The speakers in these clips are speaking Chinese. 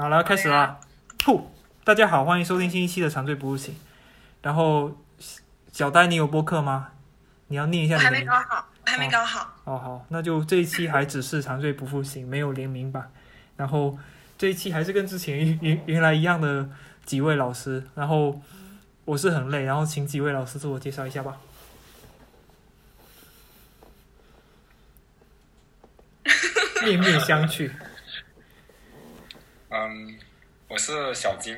好了，开始啦！噗，大家好，欢迎收听新一期的《长醉不复醒》。然后，小呆，你有播客吗？你要念一下你的名。还没搞好，还没搞好。哦，好，那就这一期还只是长醉不复醒，没有联名版。然后这一期还是跟之前原原原来一样的几位老师。然后我是很累，然后请几位老师自我介绍一下吧。面面相觑。嗯，我是小金。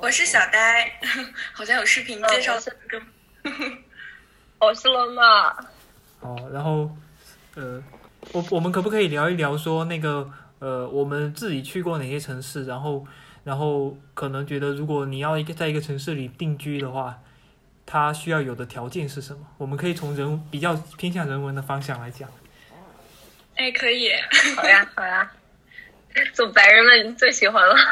我是小呆，好像有视频介绍。我是罗马。哦，然后呃，我我们可不可以聊一聊说那个呃，我们自己去过哪些城市？然后然后可能觉得，如果你要一个在一个城市里定居的话，它需要有的条件是什么？我们可以从人比较偏向人文的方向来讲。哎，可以。好呀，好呀，做白人们最喜欢了。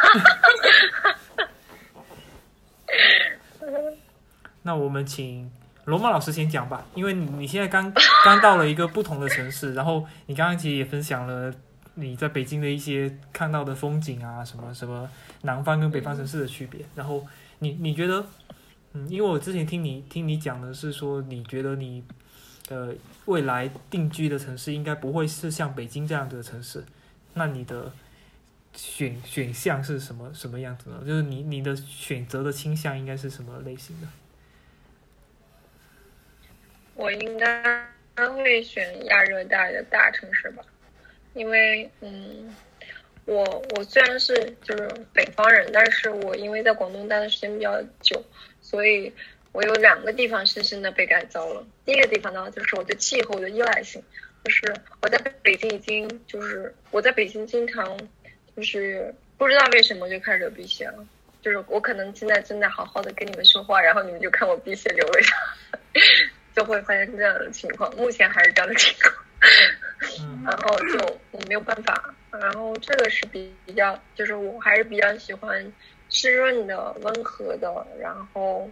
那我们请罗马老师先讲吧，因为你现在刚刚到了一个不同的城市，然后你刚刚其实也分享了你在北京的一些看到的风景啊，什么什么南方跟北方城市的区别。然后你你觉得，嗯，因为我之前听你听你讲的是说，你觉得你呃未来定居的城市应该不会是像北京这样子的城市，那你的选选项是什么什么样子呢？就是你你的选择的倾向应该是什么类型的？我应该会选亚热带的大城市吧，因为嗯，我我虽然是就是北方人，但是我因为在广东待的时间比较久，所以我有两个地方深深的被改造了。第一个地方呢，就是我对气候的依赖性，就是我在北京已经就是我在北京经常就是不知道为什么就开始流鼻血了，就是我可能现在正在好好的跟你们说话，然后你们就看我鼻血流了下。就会发生这样的情况，目前还是这样的情况，然后就没有办法。然后这个是比比较，就是我还是比较喜欢湿润的、温和的，然后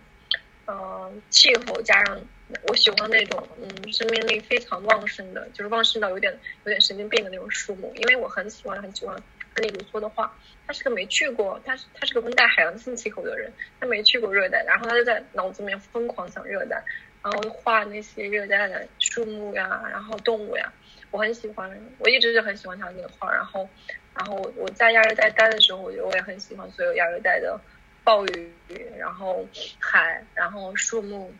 嗯气候加上我喜欢那种嗯生命力非常旺盛的，就是旺盛到有点有点神经病的那种树木。因为我很喜欢很喜欢格里卢梭的话，他是个没去过，他是他是个温带海洋性气候的人，他没去过热带，然后他就在脑子里面疯狂想热带。然后画那些热带的树木呀，然后动物呀，我很喜欢，我一直就很喜欢他那个画。然后，然后我我在亚热带待的时候，我觉得我也很喜欢所有亚热带的暴雨，然后海，然后树木，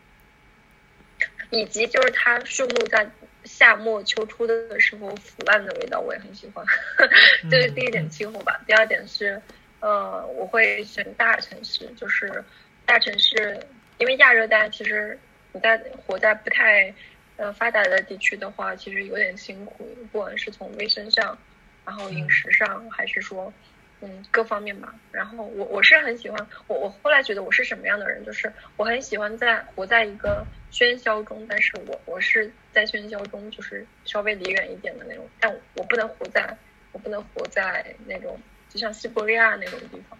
以及就是它树木在夏末秋初的时候腐烂的味道，我也很喜欢。这是第一点气候吧。第二点是，呃，我会选大城市，就是大城市，因为亚热带其实。你在活在不太呃发达的地区的话，其实有点辛苦，不管是从卫生上，然后饮食上，还是说嗯嗯各方面吧。然后我我是很喜欢我我后来觉得我是什么样的人，就是我很喜欢在活在一个喧嚣中，但是我我是在喧嚣中就是稍微离远一点的那种，但我不能活在我不能活在那种就像西伯利亚那种地方，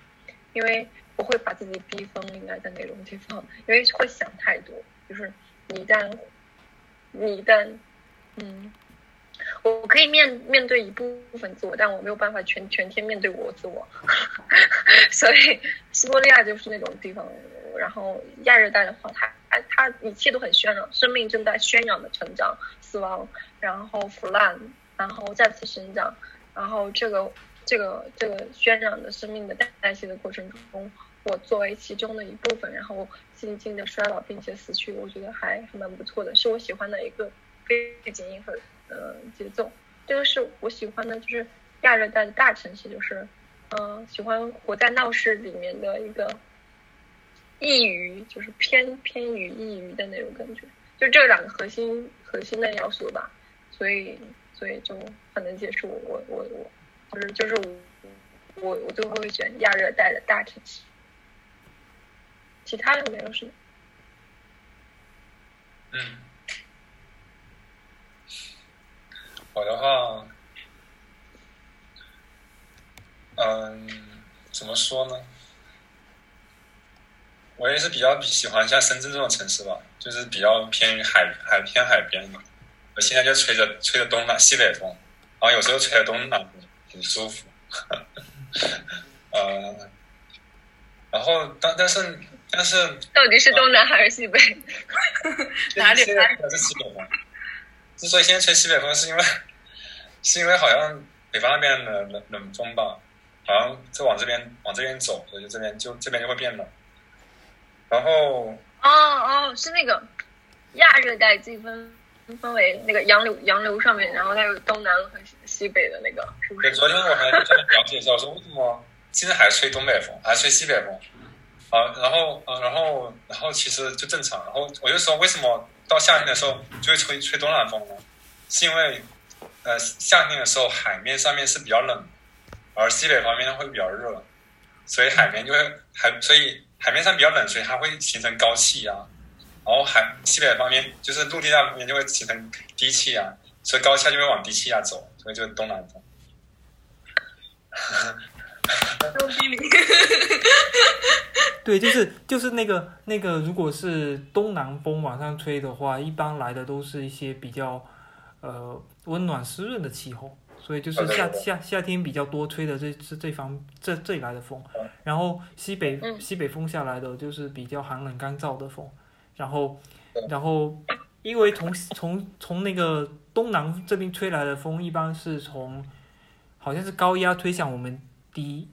因为我会把自己逼疯，应该在那种地方，因为会想太多。就是你一旦，你一旦，嗯，我可以面面对一部分自我，但我没有办法全全天面对我自我，所以西伯利亚就是那种地方。然后亚热带的话，它它一切都很渲染，生命正在渲染的成长、死亡，然后腐烂，然后再次生长，然后这个这个这个渲染的生命的代代谢的过程中。我作为其中的一部分，然后静静的衰老并且死去，我觉得还还蛮不错的，是我喜欢的一个背景音和呃节奏。这个是我喜欢的，就是亚热带的大城市，就是嗯喜欢活在闹市里面的一个异于，就是偏偏于异于的那种感觉，就这两个核心核心的要素吧。所以所以就很能接受我我我我就是就是我我我最后会选亚热带的大城市。其他的没有什么。嗯，我的话，嗯，怎么说呢？我也是比较喜欢像深圳这种城市吧，就是比较偏海海偏海边嘛，我现在就吹着吹着东南西北风，然后有时候吹着东南风，很舒服。呃，然后但但是但是到底是东南还是西北？哪里现在吹的是西北风。之所以现在吹西北风，是因为是因为好像北方那边的冷冷风吧，好像就往这边往这边走，所以就这边就这边就会变冷。然后哦哦，是那个亚热带季风分为那个洋流洋流上面，然后它有东南和西北的那个，是不对，是？昨天我还专门了解一下，我说为什么现在还吹东北风，还吹西北风？啊，然后啊，然后然后其实就正常。然后我就说，为什么到夏天的时候就会吹吹东南风了？是因为呃夏天的时候海面上面是比较冷，而西北方面会比较热，所以海面就会海，所以海面上比较冷，所以它会形成高气压。然后海西北方面就是陆地那边就会形成低气压，所以高气压就会往低气压走，所以就是东南风。对，就是就是那个那个，如果是东南风往上吹的话，一般来的都是一些比较呃温暖湿润的气候，所以就是夏夏夏天比较多吹的这是这方这这里来的风，然后西北嗯。西北风下来的就是比较寒冷干燥的风，然后然后因为从从从那个东南这边吹来的风，一般是从好像是高压推向我们低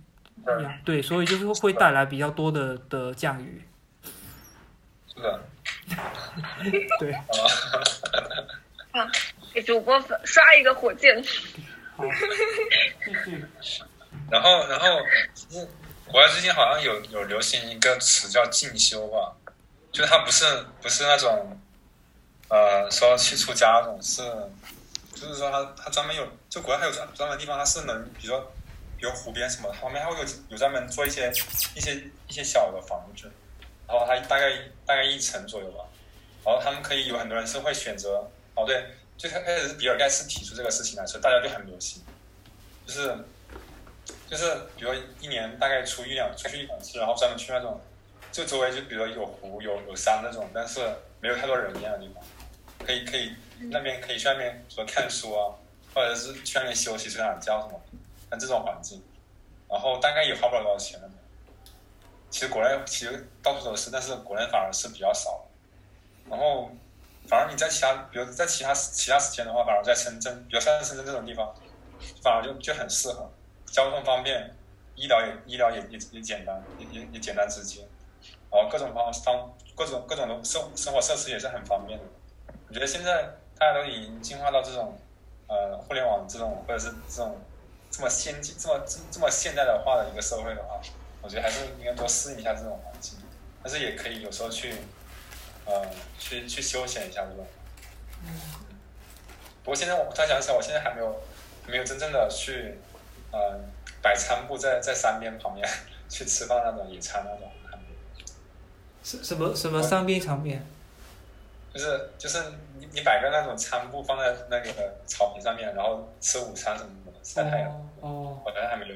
对，对，所以就是会带来比较多的的降雨。是的，对，啊给主播刷一个火箭。然后然后国外最近好像有有流行一个词叫进修吧，就是它不是不是那种呃说去出家那种，是就是说它它专门有就国外还有专专门地方，它是能比如说比如湖边什么，旁边还会有有专门做一些一些一些小的房子，然后它大概大概一层左右吧，然后他们可以有很多人是会选择哦对，最开始是比尔盖茨提出这个事情来，所以大家就很流行，就是就是比如一年大概出一两出去一两次，然后专门去那种就周围就比如说有湖有有山那种，但是没有太多人烟的地方，可以可以那边可以去那边说看书啊，或者是去那边休息睡懒觉什么，像这种环境，然后大概也花不了多少钱了。其实国内其实到处都是，但是国内反而是比较少。然后反而你在其他，比如在其他其他时间的话，反而在深圳，比如像深圳这种地方，反而就就很适合，交通方便，医疗也医疗也也也简单，也也也简单直接，然后各种方方各种各种的生生活设施也是很方便的。我觉得现在大家都已经进化到这种呃互联网这种或者是这种这么先进、这么这这么现代的化的一个社会的话，我觉得还是应该多适应一下这种环境，但是也可以有时候去呃去去休闲一下这种。不过现在我突然想起来，我现在还没有没有真正的去呃摆餐布在在山边旁边 去吃饭那种野餐那种，什什么什么三边长边？就是就是你你摆个那种餐布放在那个草坪上面，然后吃午餐什么的，晒太阳，哦哦，我好像还没有。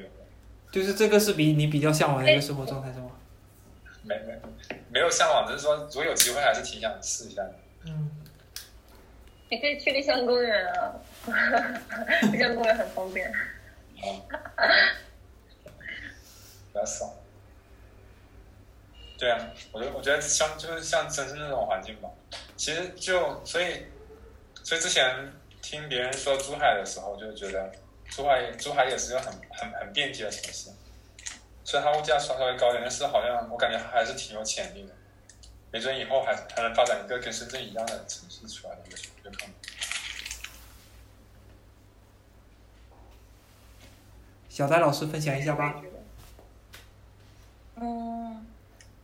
就是这个是比你比较向往的一个生活状态是吗？没没没有向往，只是说如果有机会还是挺想试一下的。嗯，你可以去丽江公园啊，丽江公园很方便。比较爽。对啊，我觉得我觉得像就是像深圳那种环境吧，其实就所以所以之前听别人说珠海的时候，就觉得珠海珠海也是个很很很便捷的城市，虽然它物价稍稍微高一点，但是好像我感觉还是挺有潜力的，没准以后还还能发展一个跟深圳一样的城市出来的，有有可能。小戴老师分享一下吧。嗯，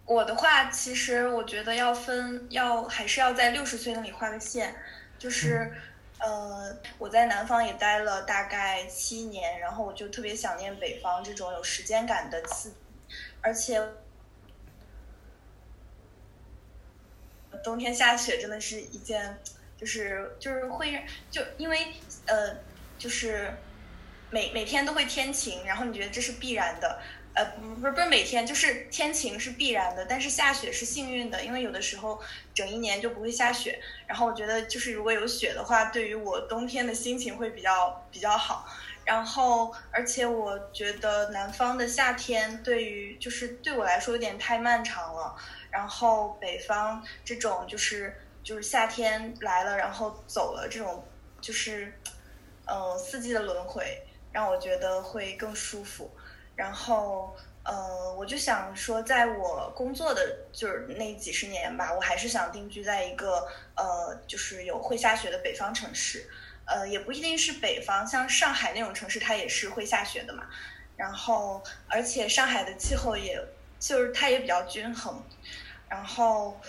我的话，其实我觉得要分，要还是要在六十岁那里画个线，就是，呃，我在南方也待了大概七年，然后我就特别想念北方这种有时间感的刺激，而且冬天下雪真的是一件，就是就是会就因为呃就是每每天都会天晴，然后你觉得这是必然的。呃，不是不是每天，就是天晴是必然的，但是下雪是幸运的，因为有的时候整一年就不会下雪。然后我觉得，就是如果有雪的话，对于我冬天的心情会比较比较好。然后，而且我觉得南方的夏天对于就是对我来说有点太漫长了。然后北方这种就是就是夏天来了，然后走了这种就是呃四季的轮回，让我觉得会更舒服。然后呃，我就想说，在我工作的就是那几十年吧，我还是想定居在一个呃就是有会下雪的北方城市。呃，也不一定是北方，像上海那种城市，它也是会下雪的嘛。然后，而且上海的气候也，就是它也比较均衡。然后，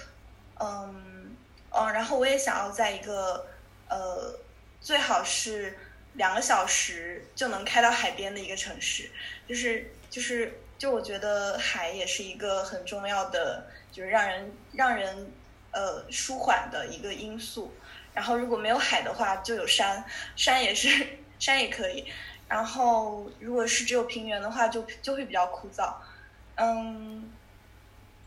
嗯，嗯，然后我也想要在一个，呃，最好是两个小时就能开到海边的一个城市。就是，就是，就我觉得海也是一个很重要的，就是让人让人呃舒缓的一个因素。然后如果没有海的话，就有山，山也是山也可以。然后如果是只有平原的话，就就会比较枯燥。嗯，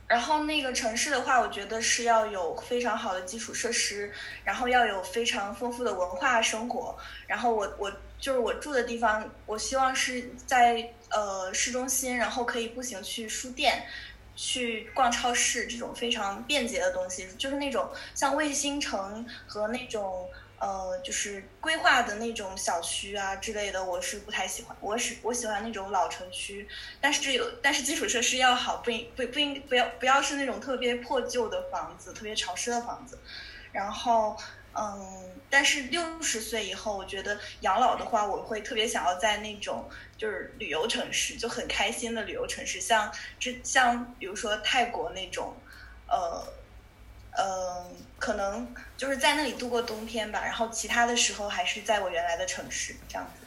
然后那个城市的话，我觉得是要有非常好的基础设施，然后要有非常丰富的文化生活。然后我我就是我住的地方，我希望是在呃市中心，然后可以步行去书店。去逛超市这种非常便捷的东西，就是那种像卫星城和那种呃，就是规划的那种小区啊之类的，我是不太喜欢。我是我喜欢那种老城区，但是有但是基础设施要好，不应不不应不要不要是那种特别破旧的房子，特别潮湿的房子，然后。嗯，但是六十岁以后，我觉得养老的话，我会特别想要在那种就是旅游城市，就很开心的旅游城市，像这像比如说泰国那种，呃，呃，可能就是在那里度过冬天吧，然后其他的时候还是在我原来的城市这样子。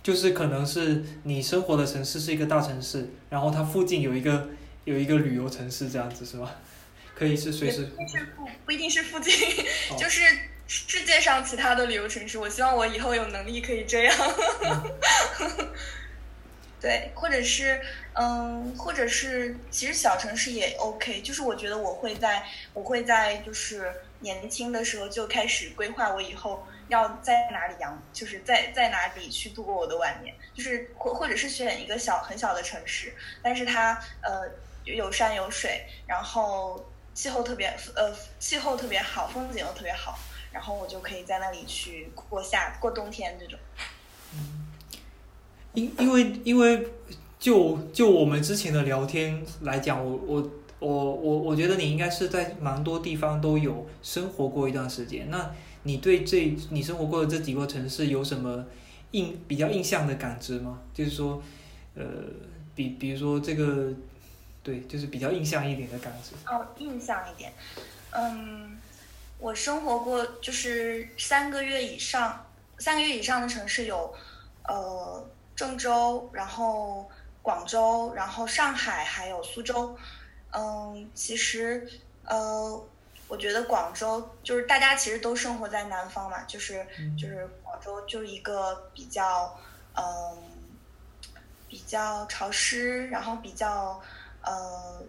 就是可能是你生活的城市是一个大城市，然后它附近有一个有一个旅游城市这样子是吧？可以是随时，不不不一定是附近，就是世界上其他的旅游城市。我希望我以后有能力可以这样。对，或者是嗯，或者是其实小城市也 OK。就是我觉得我会在，我会在就是年轻的时候就开始规划我以后要在哪里养，就是在在哪里去度过我的晚年。就是或或者是选一个小很小的城市，但是它呃有山有水，然后。气候特别呃，气候特别好，风景又特别好，然后我就可以在那里去过夏过冬天这种。嗯，因因为因为就就我们之前的聊天来讲，我我我我我觉得你应该是在蛮多地方都有生活过一段时间。那你对这你生活过的这几个城市有什么印比较印象的感知吗？就是说，呃，比比如说这个。对，就是比较印象一点的感知。哦，印象一点，嗯，我生活过就是三个月以上，三个月以上的城市有，呃，郑州，然后广州，然后上海，还有苏州。嗯，其实，呃，我觉得广州就是大家其实都生活在南方嘛，就是就是广州就是一个比较，嗯，比较潮湿，然后比较。呃，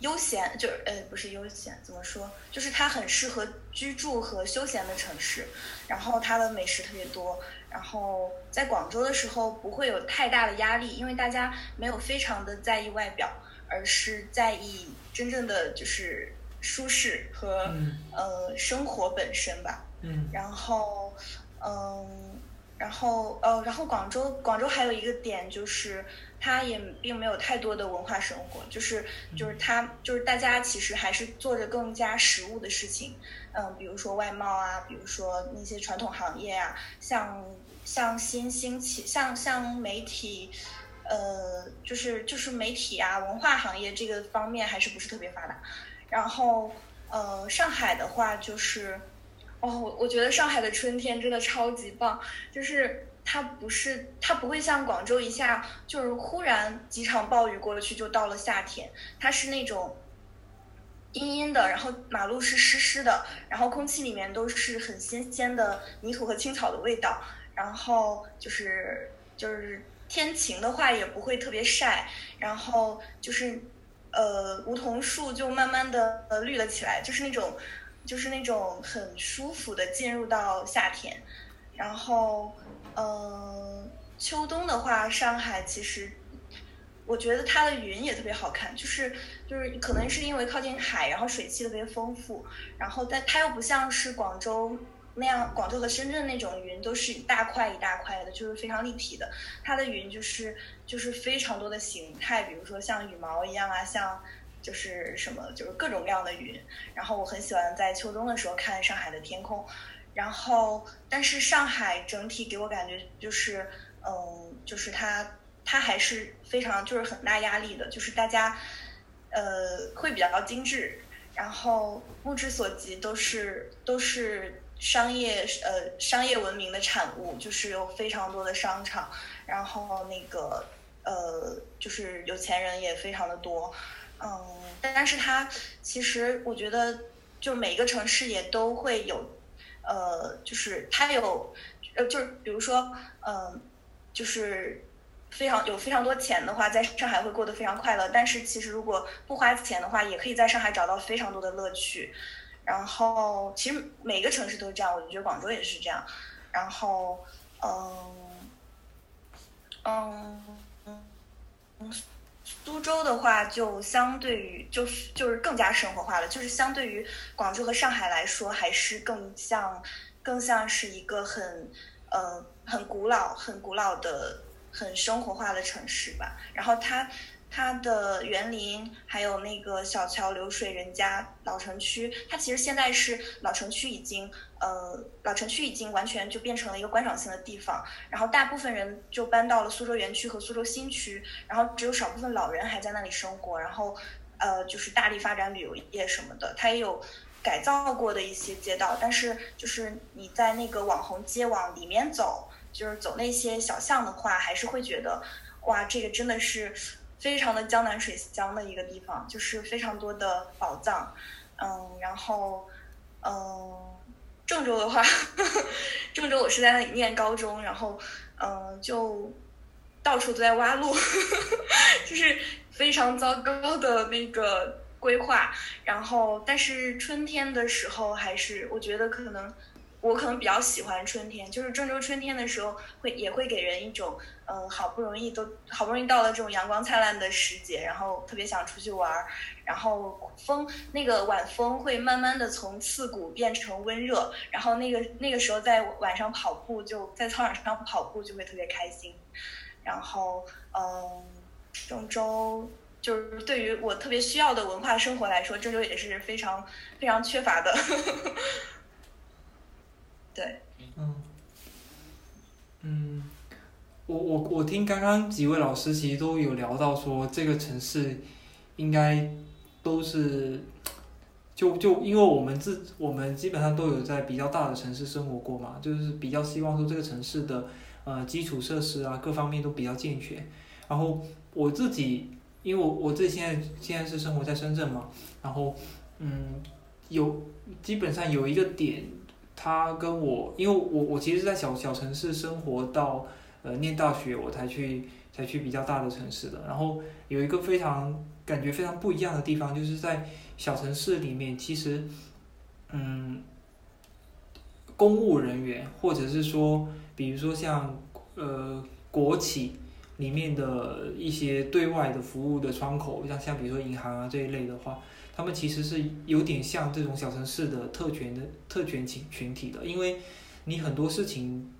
悠闲就是呃，不是悠闲，怎么说？就是它很适合居住和休闲的城市，然后它的美食特别多。然后在广州的时候不会有太大的压力，因为大家没有非常的在意外表，而是在意真正的就是舒适和呃生活本身吧。嗯。然后，嗯，然后呃，然后广州广州还有一个点就是。它也并没有太多的文化生活，就是就是他就是大家其实还是做着更加实务的事情，嗯，比如说外贸啊，比如说那些传统行业啊，像像新兴起，像像媒体，呃，就是就是媒体啊，文化行业这个方面还是不是特别发达。然后呃，上海的话就是，哦，我我觉得上海的春天真的超级棒，就是。它不是，它不会像广州一下就是忽然几场暴雨过去就到了夏天，它是那种阴阴的，然后马路是湿湿的，然后空气里面都是很新鲜的泥土和青草的味道，然后就是就是天晴的话也不会特别晒，然后就是呃梧桐树就慢慢的绿了起来，就是那种就是那种很舒服的进入到夏天，然后呃秋冬的话，上海其实。我觉得它的云也特别好看，就是就是可能是因为靠近海，然后水汽特别丰富，然后但它又不像是广州那样，广州和深圳那种云都是一大块一大块的，就是非常立体的。它的云就是就是非常多的形态，比如说像羽毛一样啊，像就是什么就是各种各样的云。然后我很喜欢在秋冬的时候看上海的天空，然后但是上海整体给我感觉就是嗯，就是它。它还是非常就是很大压力的，就是大家，呃，会比较精致，然后目之所及都是都是商业呃商业文明的产物，就是有非常多的商场，然后那个呃就是有钱人也非常的多，嗯，但是它其实我觉得就每一个城市也都会有，呃，就是它有呃就是比如说嗯就是。非常有非常多钱的话，在上海会过得非常快乐。但是其实如果不花钱的话，也可以在上海找到非常多的乐趣。然后其实每个城市都是这样，我觉得广州也是这样。然后，嗯，嗯，嗯，苏州的话就相对于就是就是更加生活化了，就是相对于广州和上海来说，还是更像更像是一个很呃很古老很古老的。很生活化的城市吧，然后它它的园林还有那个小桥流水人家老城区，它其实现在是老城区已经呃老城区已经完全就变成了一个观赏性的地方，然后大部分人就搬到了苏州园区和苏州新区，然后只有少部分老人还在那里生活，然后呃就是大力发展旅游业什么的，它也有改造过的一些街道，但是就是你在那个网红街往里面走。就是走那些小巷的话，还是会觉得，哇，这个真的是非常的江南水乡的一个地方，就是非常多的宝藏，嗯，然后，嗯，郑州的话，郑州我是在那里念高中，然后，嗯，就到处都在挖路，就是非常糟糕的那个规划，然后，但是春天的时候，还是我觉得可能。我可能比较喜欢春天，就是郑州春天的时候，会也会给人一种，嗯，好不容易都好不容易到了这种阳光灿烂的时节，然后特别想出去玩儿，然后风那个晚风会慢慢的从刺骨变成温热，然后那个那个时候在晚上跑步，就在操场上跑步就会特别开心，然后嗯，郑州就是对于我特别需要的文化生活来说，郑州也是非常非常缺乏的。对，嗯，嗯，我我我听刚刚几位老师其实都有聊到说，这个城市应该都是，就就因为我们自我们基本上都有在比较大的城市生活过嘛，就是比较希望说这个城市的呃基础设施啊各方面都比较健全。然后我自己，因为我我自己现在现在是生活在深圳嘛，然后嗯有基本上有一个点。他跟我，因为我我其实是在小小城市生活到呃念大学，我才去才去比较大的城市的。然后有一个非常感觉非常不一样的地方，就是在小城市里面，其实嗯，公务人员或者是说，比如说像呃国企里面的一些对外的服务的窗口，像像比如说银行啊这一类的话。他们其实是有点像这种小城市的特权的特权群群体的，因为你很多事情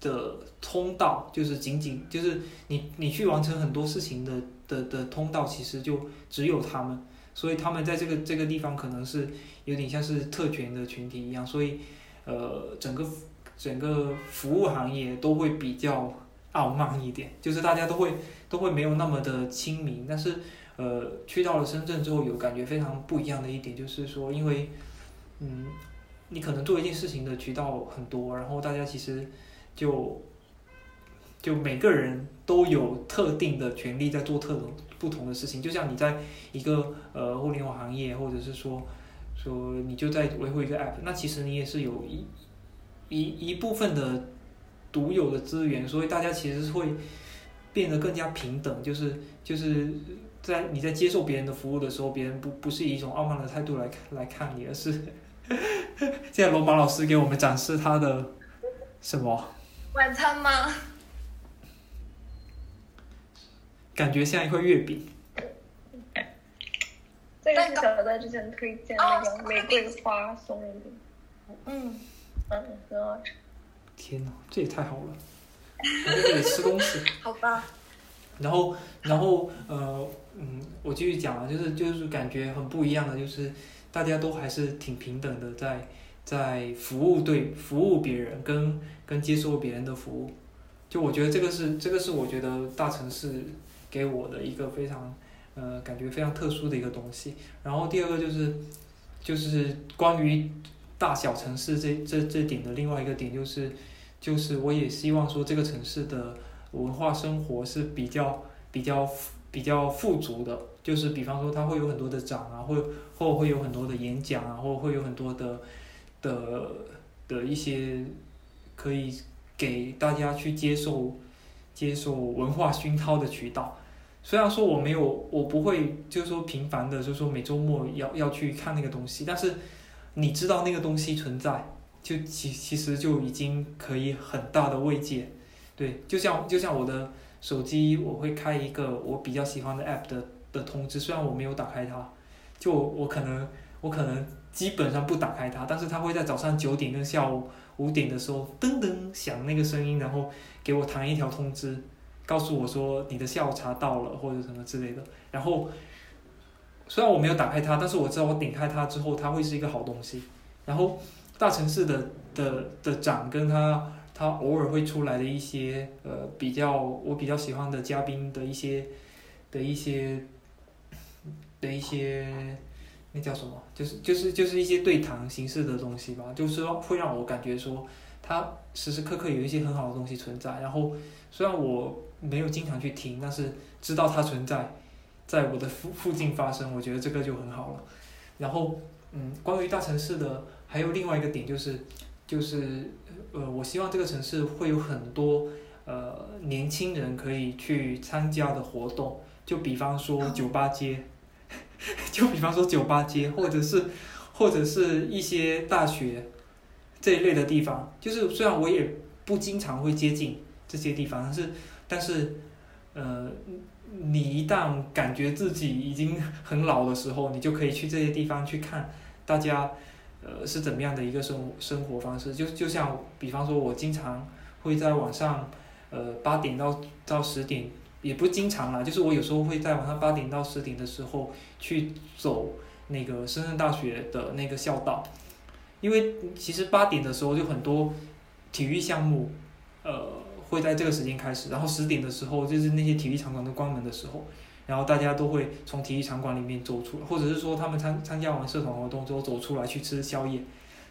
的通道就是仅仅就是你你去完成很多事情的的的通道，其实就只有他们，所以他们在这个这个地方可能是有点像是特权的群体一样，所以呃整个整个服务行业都会比较傲慢一点，就是大家都会都会没有那么的亲民，但是。呃，去到了深圳之后，有感觉非常不一样的一点，就是说，因为，嗯，你可能做一件事情的渠道很多，然后大家其实就就每个人都有特定的权利在做特种不同的事情，就像你在一个呃互联网行业，或者是说说你就在维护一个 app，那其实你也是有一一一部分的独有的资源，所以大家其实是会变得更加平等，就是就是在你在接受别人的服务的时候，别人不不是以一种傲慢的态度来看来看你，而是 现在罗马老师给我们展示他的什么？晚餐吗？感觉像一块月饼。这个是小戴之前推荐那个玫瑰花松仁饼，嗯，嗯，很好吃。天哪，这也太好了！我在这里吃东西。好吧。然后，然后，呃，嗯，我继续讲啊，就是就是感觉很不一样的，就是大家都还是挺平等的，在在服务对服务别人跟跟接受别人的服务，就我觉得这个是这个是我觉得大城市给我的一个非常呃感觉非常特殊的一个东西。然后第二个就是就是关于大小城市这这这点的另外一个点就是就是我也希望说这个城市的。文化生活是比较比较比较富足的，就是比方说它会有很多的展啊，会或会有很多的演讲啊，或会有很多的的的一些可以给大家去接受接受文化熏陶的渠道。虽然说我没有，我不会就是说频繁的，就是说每周末要要去看那个东西，但是你知道那个东西存在，就其其实就已经可以很大的慰藉。对，就像就像我的手机，我会开一个我比较喜欢的 app 的的通知，虽然我没有打开它，就我可能我可能基本上不打开它，但是它会在早上九点跟下午五点的时候噔噔响那个声音，然后给我弹一条通知，告诉我说你的下午茶到了或者什么之类的。然后虽然我没有打开它，但是我知道我点开它之后，它会是一个好东西。然后大城市的的的长跟他。他偶尔会出来的一些呃比较我比较喜欢的嘉宾的一些的一些的一些那叫什么？就是就是就是一些对谈形式的东西吧，就是说会让我感觉说他时时刻刻有一些很好的东西存在。然后虽然我没有经常去听，但是知道它存在在我的附附近发生，我觉得这个就很好了。然后嗯，关于大城市的还有另外一个点就是就是。呃，我希望这个城市会有很多呃年轻人可以去参加的活动，就比方说酒吧街，就比方说酒吧街，或者是或者是一些大学这一类的地方。就是虽然我也不经常会接近这些地方，但是但是呃，你一旦感觉自己已经很老的时候，你就可以去这些地方去看大家。呃，是怎么样的一个生生活方式？就就像，比方说，我经常会在晚上，呃，八点到到十点，也不经常啦，就是我有时候会在晚上八点到十点的时候去走那个深圳大学的那个校道，因为其实八点的时候就很多体育项目，呃，会在这个时间开始，然后十点的时候就是那些体育场馆都关门的时候。然后大家都会从体育场馆里面走出，或者是说他们参参加完社团活动之后走出来去吃宵夜，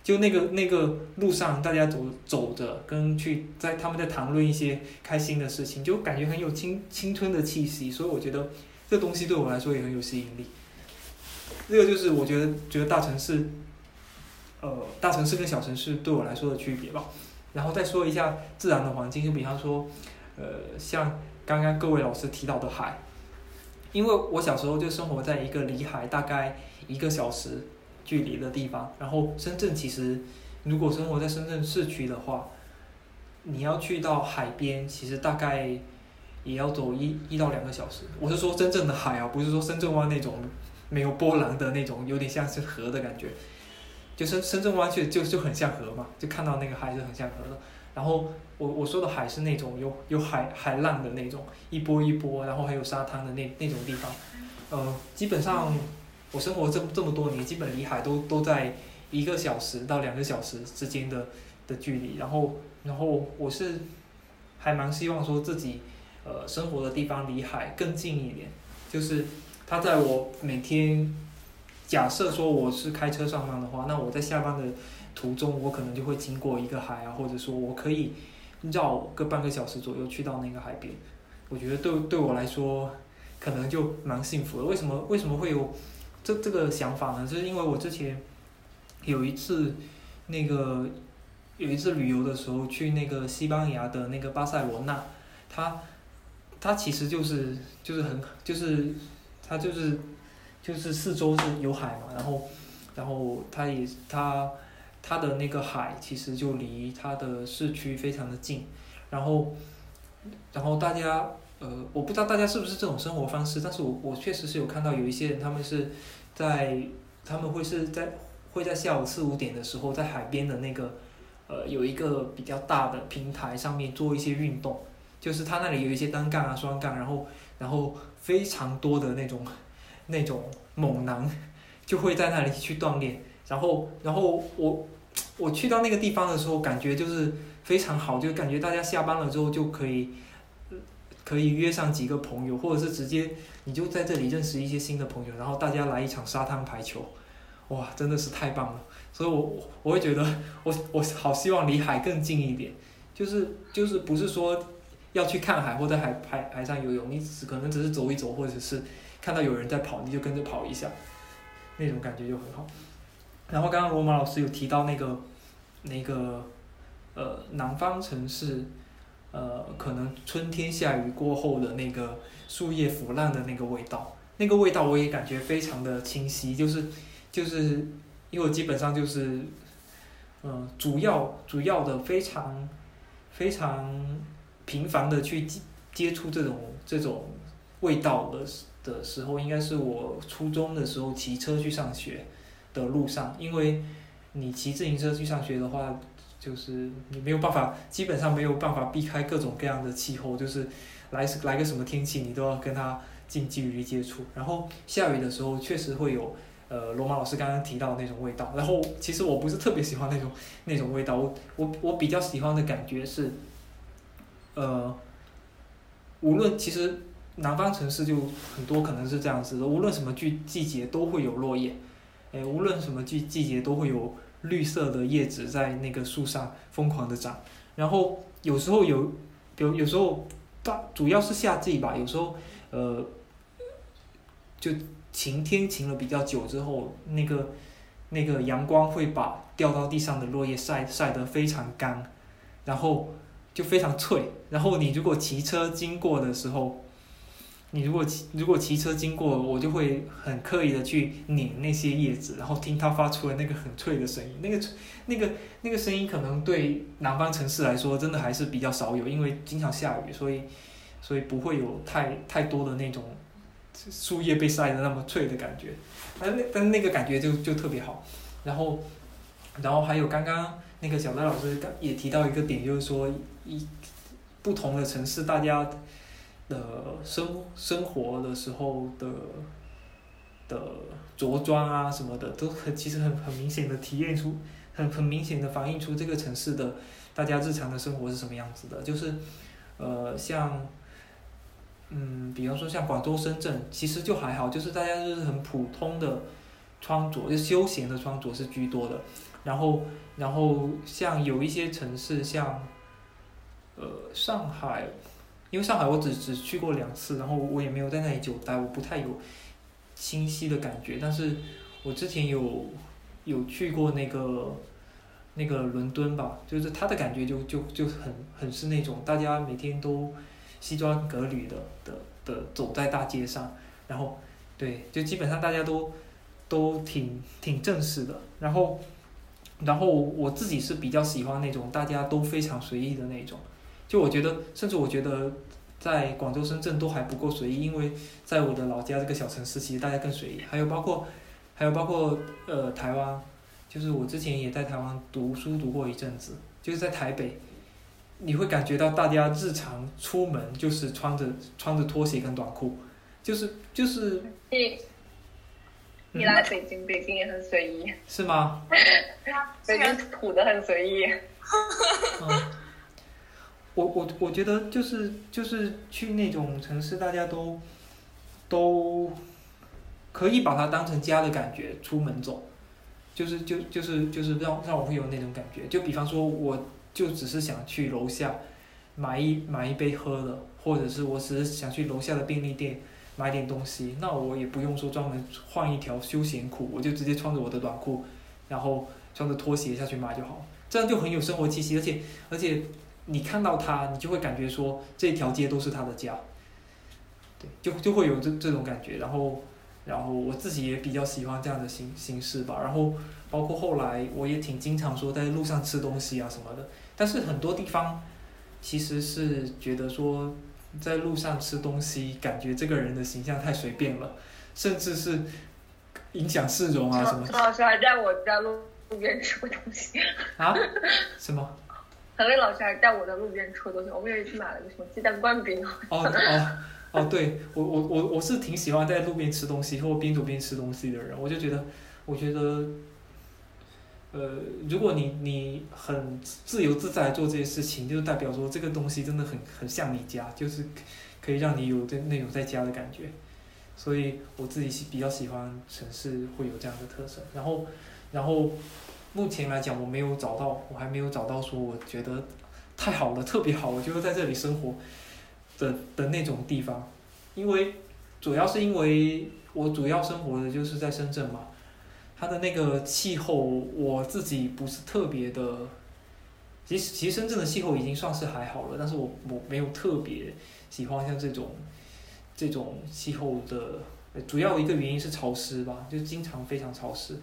就那个那个路上大家走走着，跟去在他们在谈论一些开心的事情，就感觉很有青青春的气息，所以我觉得这东西对我来说也很有吸引力。这个就是我觉得觉得大城市，呃，大城市跟小城市对我来说的区别吧。然后再说一下自然的环境，就比方说，呃，像刚刚各位老师提到的海。因为我小时候就生活在一个离海大概一个小时距离的地方，然后深圳其实如果生活在深圳市区的话，你要去到海边，其实大概也要走一一到两个小时。我是说真正的海啊，不是说深圳湾那种没有波澜的那种，有点像是河的感觉。就深深圳湾就就就很像河嘛，就看到那个海是很像河的。然后我我说的海是那种有有海海浪的那种，一波一波，然后还有沙滩的那那种地方，呃，基本上我生活这这么多年，基本离海都都在一个小时到两个小时之间的的距离。然后然后我是还蛮希望说自己呃生活的地方离海更近一点，就是他在我每天假设说我是开车上班的话，那我在下班的。途中我可能就会经过一个海啊，或者说我可以绕个半个小时左右去到那个海边。我觉得对对我来说，可能就蛮幸福的。为什么为什么会有这这个想法呢？就是因为我之前有一次那个有一次旅游的时候去那个西班牙的那个巴塞罗那，它它其实就是就是很就是它就是就是四周是有海嘛，然后然后它也它它的那个海其实就离它的市区非常的近，然后然后大家呃我不知道大家是不是这种生活方式，但是我我确实是有看到有一些人他们是在他们会是在会在下午四五点的时候在海边的那个呃有一个比较大的平台上面做一些运动，就是它那里有一些单杠啊双杠，然后然后非常多的那种那种猛男就会在那里去锻炼，然后然后我我去到那个地方的时候，感觉就是非常好，就感觉大家下班了之后就可以可以约上几个朋友，或者是直接你就在这里认识一些新的朋友，然后大家来一场沙滩排球，哇，真的是太棒了！所以我我会觉得我我好希望离海更近一点，就是就是不是说要去看海或者海海海上游泳，你只可能只是走一走，或者是看到有人在跑，你就跟着跑一下，那种感觉就很好。然后刚刚罗马老师有提到那个那个呃南方城市。呃，可能春天下雨过后的那个树叶腐烂的那个味道，那个味道我也感觉非常的清晰，就是就是因为我基本上就是，嗯、主要主要的非常非常频繁的去接接触这种这种味道的的时候，应该是我初中的时候骑车去上学的路上，因为你骑自行车去上学的话。就是你没有办法，基本上没有办法避开各种各样的气候，就是来来个什么天气，你都要跟它近距离接触。然后下雨的时候，确实会有呃罗马老师刚刚提到的那种味道。然后其实我不是特别喜欢那种 那种味道，我我我比较喜欢的感觉是，呃，无论其实南方城市就很多可能是这样子的，无论什么季季节都会有落叶，哎，无论什么季季节都会有。绿色的叶子在那个树上疯狂的长，然后有时候有，有有时候大主要是夏季吧，有时候呃，就晴天晴了比较久之后，那个那个阳光会把掉到地上的落叶晒晒得非常干，然后就非常脆，然后你如果骑车经过的时候。你如果骑如果骑车经过，我就会很刻意的去拧那些叶子，然后听它发出的那个很脆的声音。那个那个那个声音可能对南方城市来说，真的还是比较少有，因为经常下雨，所以所以不会有太太多的那种树叶被晒的那么脆的感觉。但那但那个感觉就就特别好。然后然后还有刚刚那个小戴老师也提到一个点，就是说一不同的城市，大家。的生生活的时候的的着装啊什么的，都很其实很很明显的体验出，很很明显的反映出这个城市的大家日常的生活是什么样子的。就是呃像嗯，比方说像广州、深圳，其实就还好，就是大家就是很普通的穿着，就休闲的穿着是居多的。然后然后像有一些城市，像呃上海。因为上海我只只去过两次，然后我也没有在那里久待，我不太有清晰的感觉。但是我之前有有去过那个那个伦敦吧，就是它的感觉就就就很很是那种大家每天都西装革履的的的走在大街上，然后对，就基本上大家都都挺挺正式的。然后然后我自己是比较喜欢那种大家都非常随意的那种。就我觉得，甚至我觉得，在广州、深圳都还不够随意，因为在我的老家这个小城市，其实大家更随意。还有包括，还有包括呃台湾，就是我之前也在台湾读书读过一阵子，就是在台北，你会感觉到大家日常出门就是穿着穿着拖鞋跟短裤，就是就是。你你来北京，北京也很随意。是吗？北京土的很随意。嗯。我我我觉得就是就是去那种城市，大家都都可以把它当成家的感觉，出门走，就是就就是就是让让我会有那种感觉。就比方说，我就只是想去楼下买一买一杯喝的，或者是我只是想去楼下的便利店买点东西，那我也不用说专门换一条休闲裤，我就直接穿着我的短裤，然后穿着拖鞋下去买就好。这样就很有生活气息，而且而且你看到它，你就会感觉说这条街都是他的家，对，就就会有这这种感觉。然后然后我自己也比较喜欢这样的形形式吧。然后包括后来我也挺经常说在路上吃东西啊什么的，但是很多地方其实是觉得说在路上吃东西，感觉这个人的形象太随便了，甚至是影响市容啊什么陈老师还在我家路路边吃过东西，啊？什么？韩伟老师还带我在路边吃过东西。我们有一次买了个什么鸡蛋灌饼，哦哦哦，对我我我我是挺喜欢在路边吃东西或边走边吃东西的人，我就觉得，我觉得，呃，如果你你很自由自在做这些事情，就代表说这个东西真的很很像你家，就是可以让你有在那种在家的感觉。所以我自己喜比较喜欢城市会有这样的特色，然后然后目前来讲我没有找到，我还没有找到说我觉得太好了，特别好，我就是在这里生活的的那种地方，因为主要是因为我主要生活的就是在深圳嘛，它的那个气候我自己不是特别的，其实其实深圳的气候已经算是还好了，但是我我没有特别喜欢像这种这种气候的，主要一个原因是潮湿吧，就经常非常潮湿，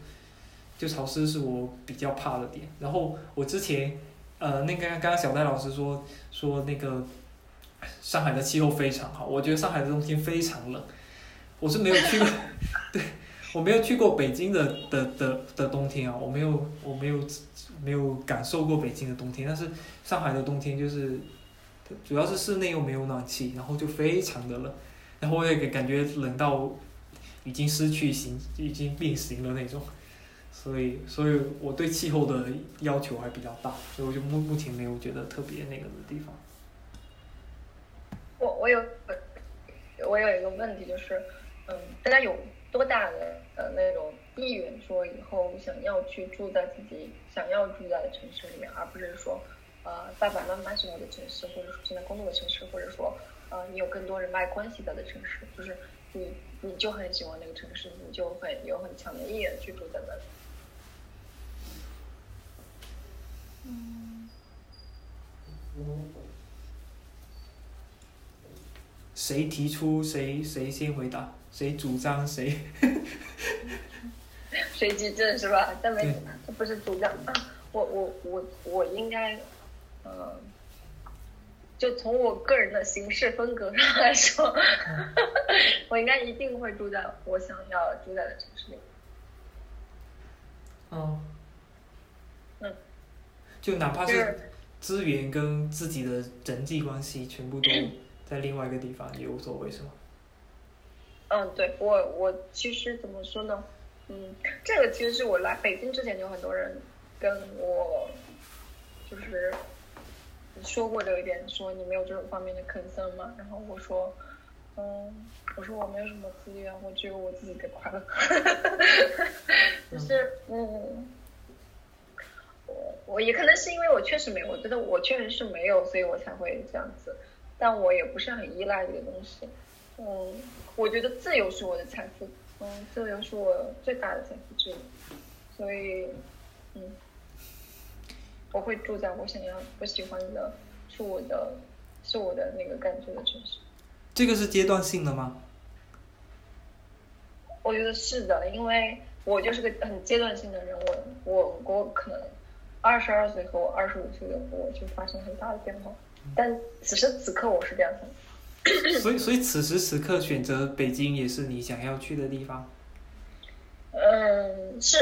就潮湿是我比较怕的点。然后我之前呃那个刚刚小戴老师说说那个上海的气候非常好，我觉得上海的冬天非常冷，我是没有去过，对我没有去过北京的的的的冬天啊，我没有我没有没有感受过北京的冬天，但是上海的冬天就是主要是室内又没有暖气，然后就非常的冷，然后我也感觉冷到已经失去形，已经变形了那种。所以，所以我对气候的要求还比较大，所以我就目目前没有觉得特别那个的地方。我我有我有一个问题就是，嗯，大家有多大的呃那种意愿说以后想要去住在自己想要住在的城市里面，而不是说呃爸爸妈妈生活的城市，或者说现在工作的城市，或者说呃你有更多人脉关系在的城市，就是你你就很喜欢那个城市，你就很有很强的意愿去住在那里。谁提出谁谁先回答，谁主张谁。随机证是吧？但没对，这不是主张。啊我我我我应该，呃，就从我个人的行事风格上来说，我应该一定会住在我想要住在的城市里。哦。嗯。就哪怕是是资源跟自己的人际关系全部都 在另外一个地方，也无所谓，是吗？嗯，对我我其实怎么说呢？嗯，这个其实是我来北京之前就很多人跟我就是说过这一点，说你没有这种方面的 concern 吗？然后我说，嗯，我说我没有什么资源，我只有我自己的快乐，就是嗯。我我也可能是因为我确实没有，我觉得我确实是没有，所以我才会这样子。但我也不是很依赖这个东西。嗯，我觉得自由是我的财富，嗯，自由是我最大的财富之一。所以，嗯，我会住在我想要、我喜欢的，是我的，是我的那个感觉的城市。这个是阶段性的吗？我觉得是的，因为我就是个很阶段性的人，我我我可能二十二岁和我二十五岁的我就发生很大的变化，但此时此刻我是这样想的。所以，所以此时此刻选择北京也是你想要去的地方。嗯，是，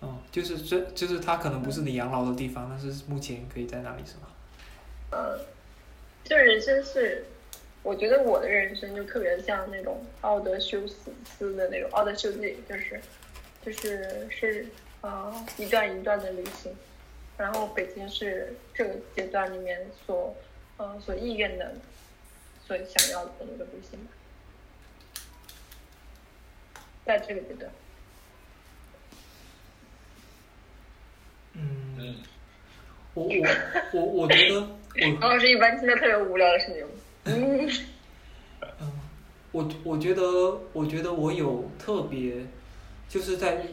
哦，就是这就是它可能不是你养老的地方，但是目前可以在那里，是吗？嗯，就人生是，我觉得我的人生就特别像那种奥德修斯斯的那种奥德修记，就是就是是啊、呃一段一段的旅行，然后北京是这个阶段里面所呃所意愿的，所想要的一个旅行吧，在这个阶段。嗯，嗯，我我我我觉得我王 老师一般听到特别无聊的事情，嗯，嗯，我我觉得，我觉得我有特别，就是在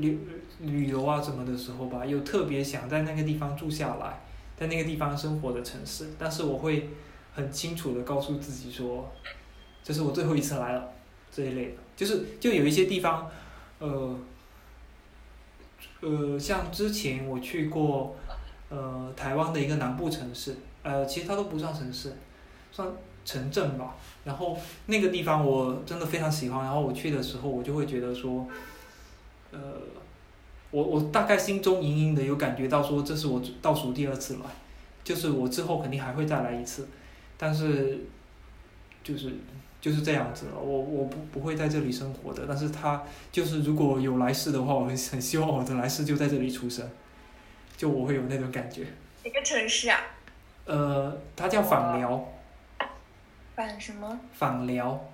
旅旅游啊什么的时候吧，有特别想在那个地方住下来，在那个地方生活的城市，但是我会很清楚的告诉自己说，这是我最后一次来了这一类的，就是就有一些地方，呃，呃，像之前我去过，呃，台湾的一个南部城市，呃，其实它都不算城市，算城镇吧。然后那个地方我真的非常喜欢，然后我去的时候，我就会觉得说，呃，我我大概心中隐隐的有感觉到说，这是我倒数第二次来，就是我之后肯定还会再来一次，但是就是就是这样子了，我我不不会在这里生活的，但是他就是如果有来世的话，我很很希望我的来世就在这里出生，就我会有那种感觉。哪个城市啊？呃，它叫访寮，访什么？访寮。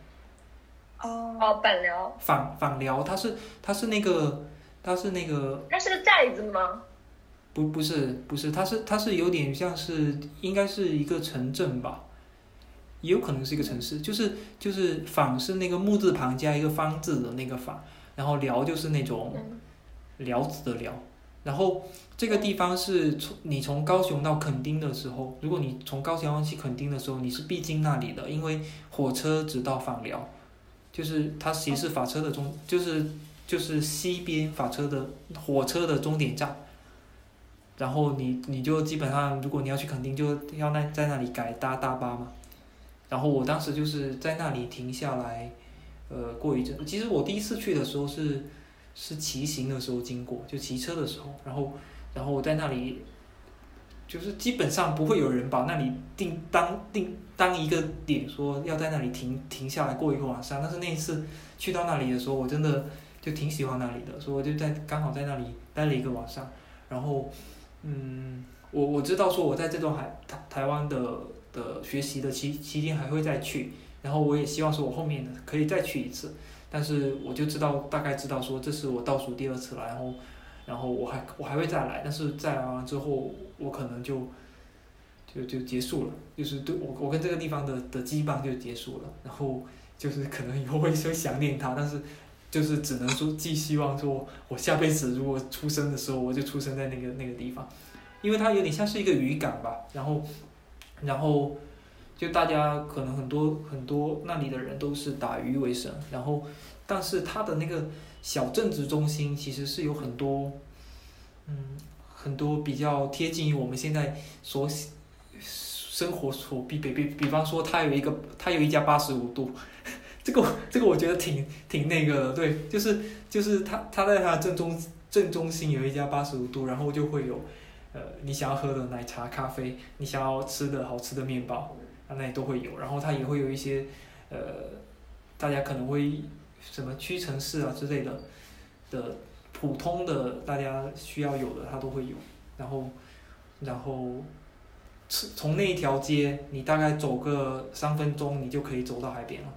哦，哦，板寮，访访寮，它是它是那个它是那个它是个寨子吗？不不是不是，它是它是有点像是应该是一个城镇吧，也有可能是一个城市，就是就是坊是那个木字旁加一个方字的那个坊，然后寮就是那种嗯。寮子的寮，然后这个地方是从你从高雄到垦丁的时候，如果你从高雄要去垦丁的时候，你是必经那里的，因为火车直到访寮，就是它其实是法车的终，就是就是西边法车的火车的终点站。然后你你就基本上，如果你要去垦丁，就要那在那里改搭大巴嘛。然后我当时就是在那里停下来，呃，过一阵。其实我第一次去的时候是是骑行的时候经过，就骑车的时候，然后然后我在那里，就是基本上不会有人把那里定当定当一个点，说要在那里停停下来过一个晚上。但是那一次去到那里的时候，我真的就挺喜欢那里的，所以我就在刚好在那里待了一个晚上，然后。嗯，我我知道说我在这段海台台湾的的学习的期期间还会再去，然后我也希望说我后面可以再去一次，但是我就知道大概知道说这是我倒数第二次了，然后然后我还我还会再来，但是再来完之后我可能就就就结束了，就是对我我跟这个地方的的羁绊就结束了，然后就是可能以后会会想念它，但是。就是只能说寄希望说，我下辈子如果出生的时候，我就出生在那个那个地方，因为它有点像是一个渔港吧，然后，然后，就大家可能很多很多那里的人都是打鱼为生，然后，但是它的那个小镇子中心其实是有很多，嗯，很多比较贴近于我们现在所生活所必备，比比方说它有一个它有一家八十五度。这个这个我觉得挺挺那个的，对，就是就是他他在他正中正中心有一家八十五度，然后就会有，呃，你想要喝的奶茶、咖啡，你想要吃的好吃的面包，啊，那里都会有，然后它也会有一些，呃，大家可能会什么屈臣氏啊之类的的普通的大家需要有的它都会有，然后然后从从那一条街你大概走个三分钟，你就可以走到海边了。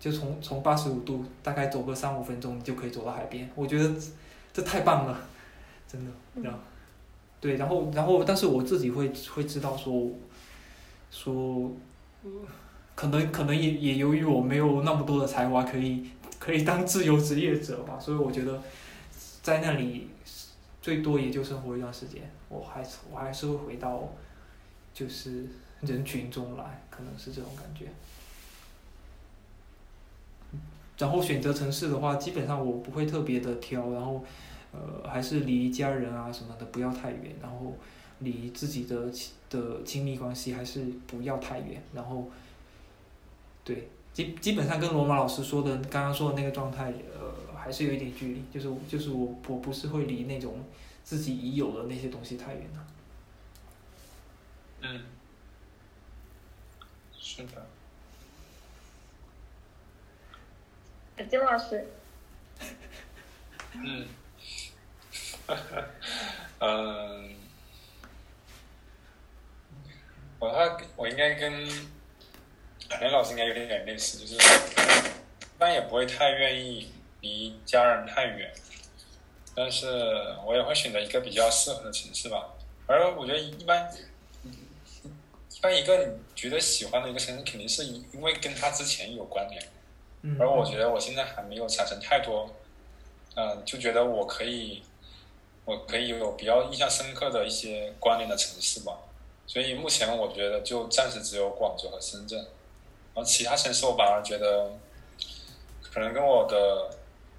就从从八十五度大概走个三五分钟，你就可以走到海边。我觉得这太棒了，真的。然后，对，然后然后，但是我自己会会知道说，说，可能可能也也由于我没有那么多的才华，可以可以当自由职业者吧。所以我觉得在那里最多也就生活一段时间，我还是我还是会回到就是人群中来，可能是这种感觉。然后选择城市的话，基本上我不会特别的挑，然后，呃，还是离家人啊什么的不要太远，然后离自己的的亲密关系还是不要太远，然后，对，基基本上跟罗马老师说的刚刚说的那个状态，呃，还是有一点距离，就是就是我我不是会离那种自己已有的那些东西太远的。嗯，是的。金老师，嗯，嗯，我他我应该跟海林老师应该有点点类似，就是一般也不会太愿意离家人太远，但是我也会选择一个比较适合的城市吧。而我觉得一般，一般一个你觉得喜欢的一个城市，肯定是因为跟他之前有关联。而我觉得我现在还没有产生太多嗯、就觉得我可以，我可以有比较印象深刻的一些关联的城市吧。所以目前我觉得就暂时只有广州和深圳，然后其他城市我反而觉得，可能跟我的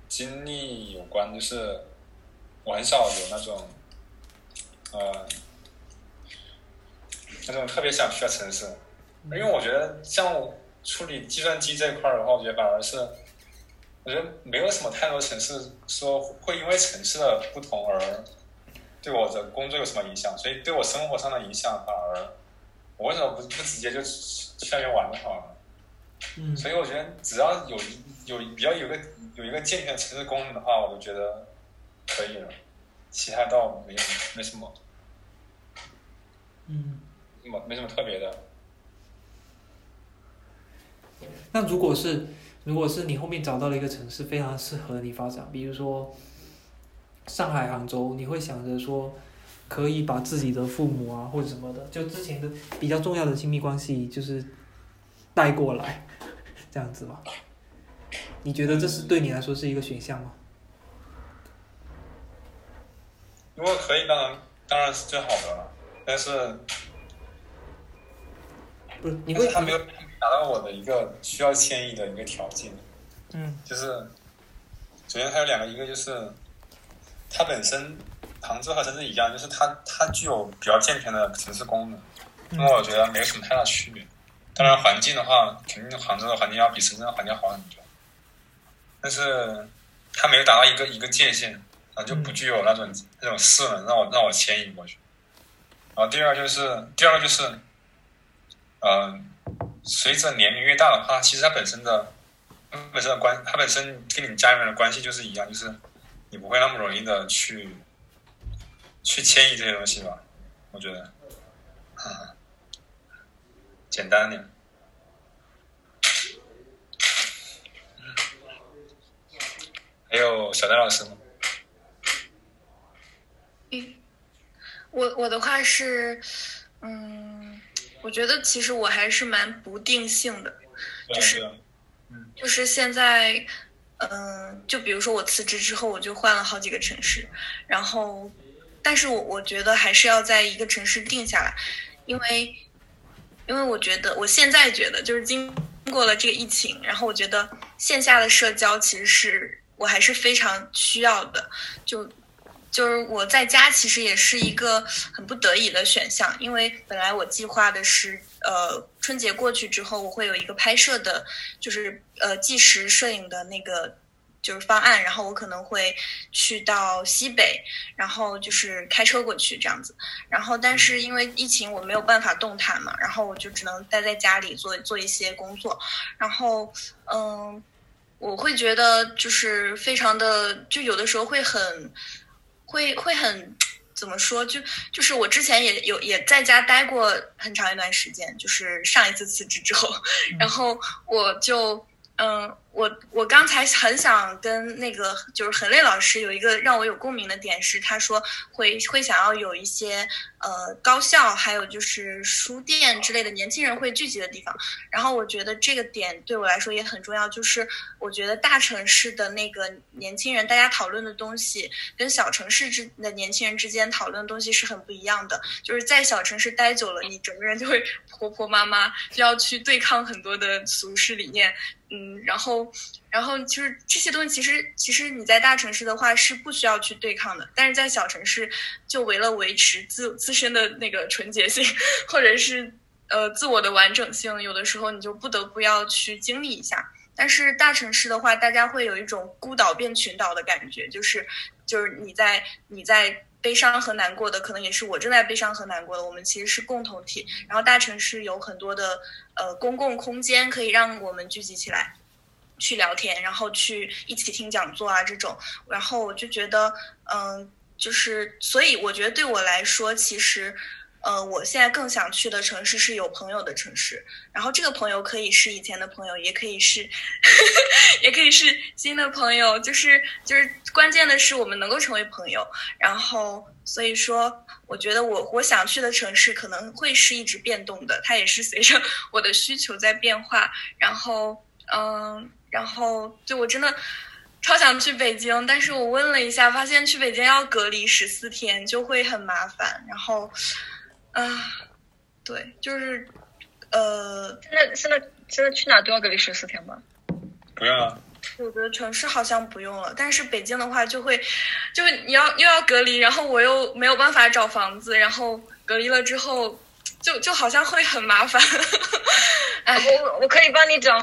经历有关，就是我很少有那种，呃，那种特别想去的城市，因为我觉得像我处理计算机这一块儿的话，我觉得反而是，我觉得没有什么太多城市说会因为城市的不同而对我的工作有什么影响，所以对我生活上的影响反而，我为什么不不直接就去那边玩就好了？嗯所以我觉得只要有一有比较有个有一个健全的城市功能的话，我就觉得可以了，其他倒没没什么嗯。没什么没什么特别的。那如果是如果是你后面找到了一个城市非常适合你发展，比如说上海、杭州，你会想着说可以把自己的父母啊或者什么的，就之前的比较重要的亲密关系，就是带过来，这样子吗？你觉得这是对你来说是一个选项吗？如果可以，当然当然是最好的了，但是不是，你会但是他没有达到我的一个需要迁移的一个条件。嗯就是首先它有两个，一个就是它本身杭州和深圳一样，就是它它具有比较健全的城市功能，那么我觉得没有什么太大区别。当然环境的话，肯定杭州的环境要比深圳的环境好很多，但是它没有达到一个一个界限，啊，就不具有那种那种势能让我让我迁移过去。然后第二个就是第二个就是，嗯、随着年龄越大的话，其实它本身的它本身的关，它本身跟你们家里面的关系就是一样，就是你不会那么容易的去去迁移这些东西吧？我觉得，啊，简单点。还有小戴老师吗？嗯我我的话是，嗯，我觉得其实我还是蛮不定性的，就是就是现在，嗯、就比如说我辞职之后，我就换了好几个城市，然后，但是我我觉得还是要在一个城市定下来，因为，因为我觉得我现在觉得就是经过了这个疫情，然后我觉得线下的社交其实是我还是非常需要的，就。就是我在家其实也是一个很不得已的选项，因为本来我计划的是，呃，春节过去之后我会有一个拍摄的，就是呃纪实摄影的那个就是方案，然后我可能会去到西北，然后就是开车过去这样子，然后但是因为疫情我没有办法动弹嘛，然后我就只能待在家里做做一些工作，然后嗯，我会觉得就是非常的，就有的时候会很。会会很怎么说？就就是我之前也有也在家待过很长一段时间，就是上一次辞职之后，然后我就嗯，我我刚才很想跟那个就是恒磊老师有一个让我有共鸣的点是，他说会会想要有一些呃高校还有就是书店之类的年轻人会聚集的地方，然后我觉得这个点对我来说也很重要，就是我觉得大城市的那个年轻人大家讨论的东西跟小城市之的年轻人之间讨论的东西是很不一样的，就是在小城市待久了，你整个人就会婆婆妈妈，就要去对抗很多的俗世理念。嗯，然后，然后就是这些东西，其实其实你在大城市的话是不需要去对抗的，但是在小城市，就为了维持自自身的那个纯洁性，或者是呃自我的完整性，有的时候你就不得不要去经历一下。但是大城市的话，大家会有一种孤岛变群岛的感觉，就是就是你在你在悲伤和难过的，可能也是我正在悲伤和难过的，我们其实是共同体。然后大城市有很多的呃公共空间可以让我们聚集起来。去聊天，然后去一起听讲座啊这种，然后我就觉得，嗯，就是所以我觉得对我来说，其实，呃，我现在更想去的城市是有朋友的城市，然后这个朋友可以是以前的朋友，也可以是，也可以是新的朋友，就是就是关键的是我们能够成为朋友，然后所以说，我觉得我我想去的城市可能会是一直变动的，它也是随着 我的需求在变化，然后。嗯，然后就我真的超想去北京，但是我问了一下，发现去北京要隔离十四天，就会很麻烦。然后，啊，对，就是，呃，现在现在现在去哪都要隔离十四天吧？不要啊，有的城市好像不用了，但是北京的话就会，就你要又要隔离，然后我又没有办法找房子，然后隔离了之后，就就好像会很麻烦。哎，我我可以帮你找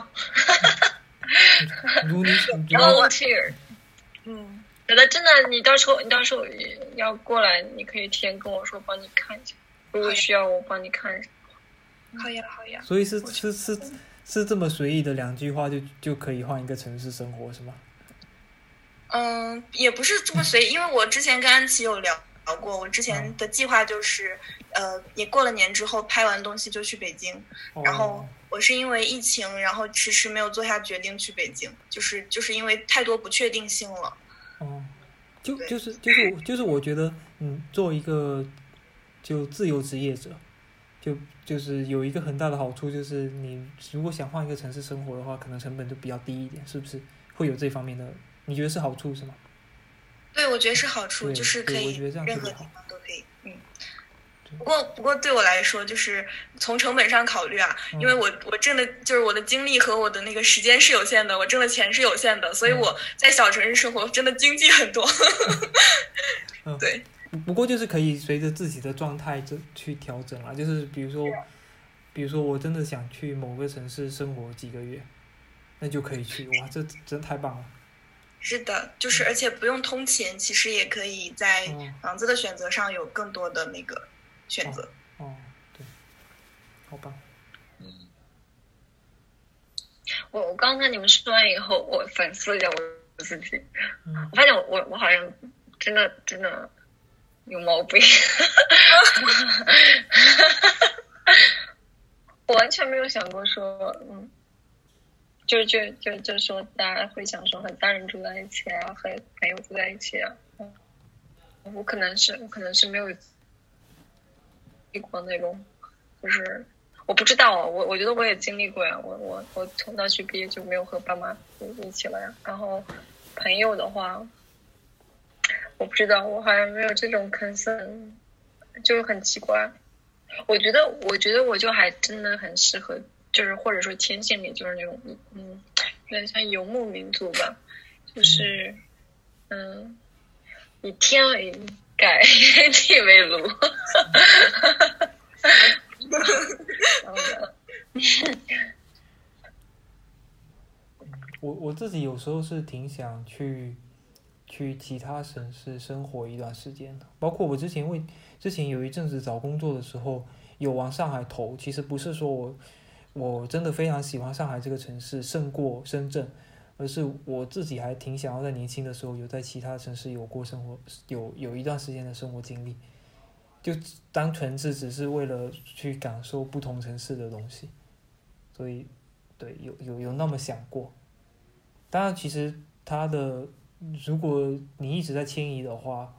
如你你要 volunteer。嗯，有的真的，你到时候你到时候要过来，你可以提前跟我说，帮你看一下。如果需要我帮你看一下，好呀好呀。所以是是是是这么随意的两句话就就可以换一个城市生活是吗？嗯，也不是这么随意，因为我之前跟安琪有聊聊过，我之前的计划就是，呃，也过了年之后拍完东西就去北京，然后哦我是因为疫情，然后迟迟没有做下决定去北京，就是就是因为太多不确定性了。哦，就就是就是我就是我觉得，嗯，作为一个就自由职业者，就就是有一个很大的好处，就是你如果想换一个城市生活的话，可能成本就比较低一点，是不是？会有这方面的，你觉得是好处是吗？对，我觉得是好处，就是可以任何地方都可以。嗯。不过，不过对我来说，就是从成本上考虑啊，嗯因为我我挣的就是我的精力和我的那个时间是有限的，我挣的钱是有限的，所以嗯我在小城市生活真的经济很多。嗯对，不过就是可以随着自己的状态这去调整啦，就是比如说，比如说我真的想去某个城市生活几个月，那就可以去，哇，这真太棒了。是的，就是而且不用通勤，其实也可以在嗯。房子的选择上有更多的那个选择。哦，对，好吧。嗯，我我刚才你们说完以后，我反思了一下我自己，嗯。我发现我我我好像真的真的有毛病，我完全没有想过说，嗯，就就就就说大家会想说和家人住在一起啊，和朋友住在一起啊，我可能是我可能是没有经历过那种，就是我不知道啊，我我觉得我也经历过呀，我我我从大学毕业就没有和爸妈一起了呀，然后朋友的话，我不知道，我好像没有这种 concern，就是很奇怪。我觉得，我觉得我就还真的很适合，就是或者说天性里就是那种，嗯，有点像游牧民族吧，就是，嗯，以天为盖，地为炉。我我自己有时候是挺想去去其他省市生活一段时间的，包括我之前为之前有一阵子找工作的时候有往上海投，其实不是说我我真的非常喜欢上海这个城市胜过深圳，而是我自己还挺想要在年轻的时候有在其他城市有过生活，有有一段时间的生活经历，就单纯是只是为了去感受不同城市的东西，所以对有有有那么想过。当然，其实它的，如果你一直在迁移的话，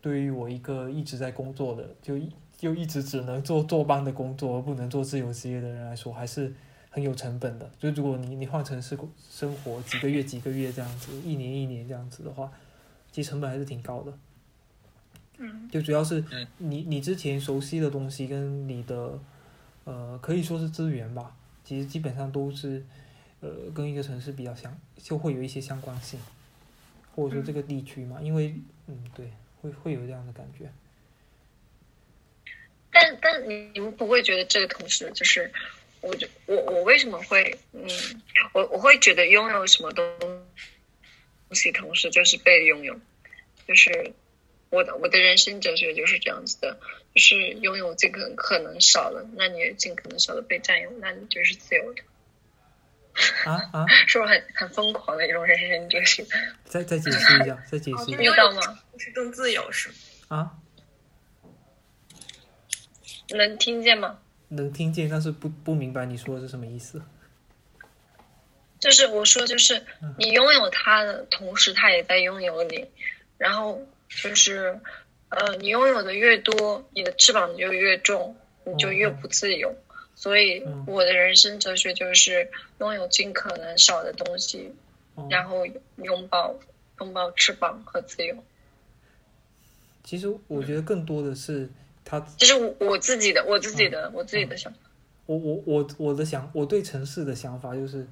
对于我一个一直在工作的，就一就一直只能做坐班的工作，而不能做自由职业的人来说，还是很有成本的。就如果你你换城市生活几个月几个月这样子，一年一年这样子的话，其实成本还是挺高的。嗯，就主要是嗯你你之前熟悉的东西跟你的呃可以说是资源吧，其实基本上都是呃跟一个城市比较相，就会有一些相关性，或者说这个地区嘛，因为嗯对，会会有这样的感觉。但但你你们不会觉得这个同时就是，我就我我为什么会嗯，我我会觉得拥有什么东西，同时就是被拥有，就是我的我的人生哲学就是这样子的，就是拥有尽可可能少了，那你也尽可能少的被占有，那你就是自由的，啊啊！是不是很很疯狂的一种人生哲学？再再解释一下，再解释一下听得到吗？是更自由是吗？啊！能听见吗？能听见，但是不不明白你说的是什么意思。就是我说，就是你拥有它的同时，它也在拥有你。然后就是，呃，你拥有的越多，你的翅膀就越重，你就越不自由。所以嗯我的人生哲学就是拥有尽可能少的东西，哦然后拥抱拥抱翅膀和自由。其实我觉得更多的是他，就是我我自己的我自己的、我自己的想法。我我我我的想，我对城市的想法就是，